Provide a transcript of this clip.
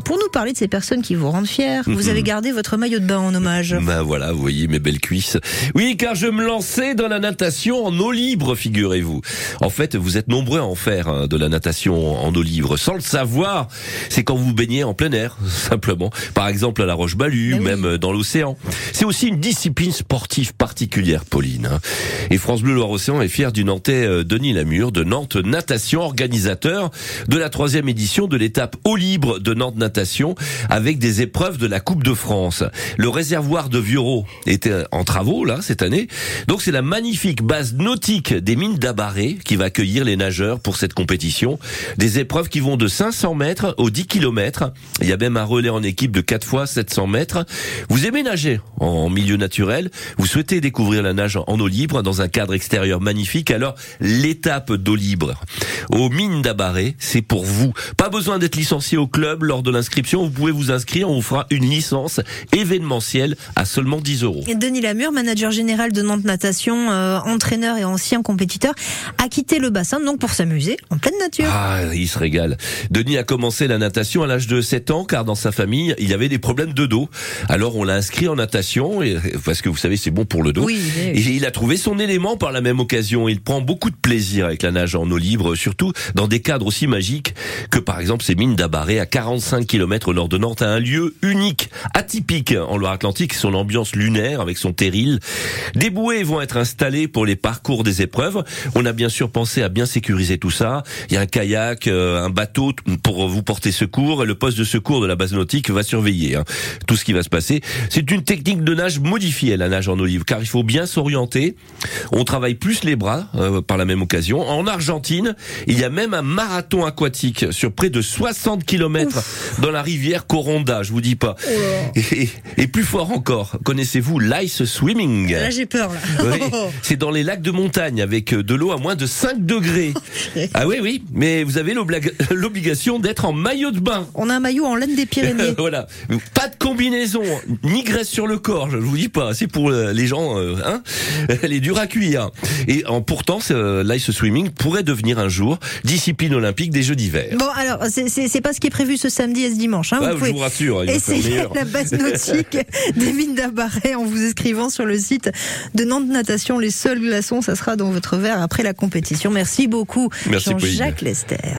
Alors, pour nous parler de ces personnes qui vous rendent fiers, vous avez gardé votre maillot de bain en hommage. Ben voilà, vous voyez mes belles cuisses. Oui, car je me lançais dans la natation en eau libre, figurez-vous. En fait, vous êtes nombreux à en faire hein, de la natation en eau libre. Sans le savoir, c'est quand vous baignez en plein air, simplement. Par exemple à la Roche-Balue, oui. même dans l'océan. C'est aussi une discipline sportive particulière, Pauline. hein. Et France Bleu Loire-Océan est fier du Nantais euh, Denis Lamure de Nantes Natation, organisateur de la troisième édition de l'étape eau libre de Nantes Natation avec des épreuves de la Coupe de France. Le réservoir de Vieuxeau était en travaux là cette année. Donc c'est la magnifique base nautique des mines d'Abaré qui va accueillir les nageurs pour cette compétition. Des épreuves qui vont de 500 mètres aux 10 km. Il y a même un relais en équipe de 4 fois 700 mètres. Vous aimez nager en milieu naturel, vous souhaitez découvrir la nage en eau libre dans un cadre extérieur magnifique, alors l'étape d'eau libre aux mines d'Abaré, c'est pour vous. Pas besoin d'être licencié au club lors de l'inscription, vous pouvez vous inscrire, on vous fera une licence événementielle à seulement 10 euros. Et Denis Lamure, manager général de Nantes Natation, euh, entraîneur et ancien compétiteur, a quitté le bassin donc pour s'amuser en pleine nature. Ah, il se régale. Denis a commencé la natation à l'âge de 7 ans car dans sa famille, il y avait des problèmes de dos. Alors on l'a inscrit en natation et, parce que vous savez, c'est bon pour le dos. Oui, oui. Et il a trouvé son élément par la même occasion. Il prend beaucoup de plaisir avec la nage en eau libre, surtout dans des cadres aussi magiques que par exemple ces mines d'Abaré à 45 km au nord de Nantes, un lieu unique, atypique en Loire-Atlantique, son ambiance lunaire avec son terril. Des bouées vont être installées pour les parcours des épreuves. On a bien sûr pensé à bien sécuriser tout ça. Il y a un kayak, euh, un bateau pour vous porter secours et le poste de secours de la base nautique va surveiller hein, tout ce qui va se passer. C'est une technique de nage modifiée, la nage en olive, car il faut bien s'orienter. On travaille plus les bras euh, par la même occasion. En Argentine, il y a même un marathon aquatique sur près de 60 km dans la rivière Coronda, je vous dis pas. Et, et plus fort encore, connaissez-vous l'ice swimming? Là, j'ai peur, là. oui, c'est dans les lacs de montagne avec euh, de l'eau à moins de 5 degrés. Ah oui, oui, mais vous avez l'oblig- l'obligation d'être en maillot de bain. On a un maillot en laine des Pyrénées. voilà, pas de combinaison, ni graisse sur le corps, je vous dis pas, c'est pour euh, les gens, euh, hein, elle est dure à cuire. Et en, pourtant, ce, l'ice swimming pourrait devenir un jour discipline olympique des Jeux d'hiver. Bon, alors, c'est pas ce qui est prévu ce samedi et ce dimanche. Hein. Ah, vous je pouvez vous rassure, il essayer la base nautique des mines d'Abaret en vous inscrivant sur le site de Nantes Natation. Les seuls glaçons, ça sera dans votre verre après la compétition. Merci beaucoup. Jean-Jacques Lester.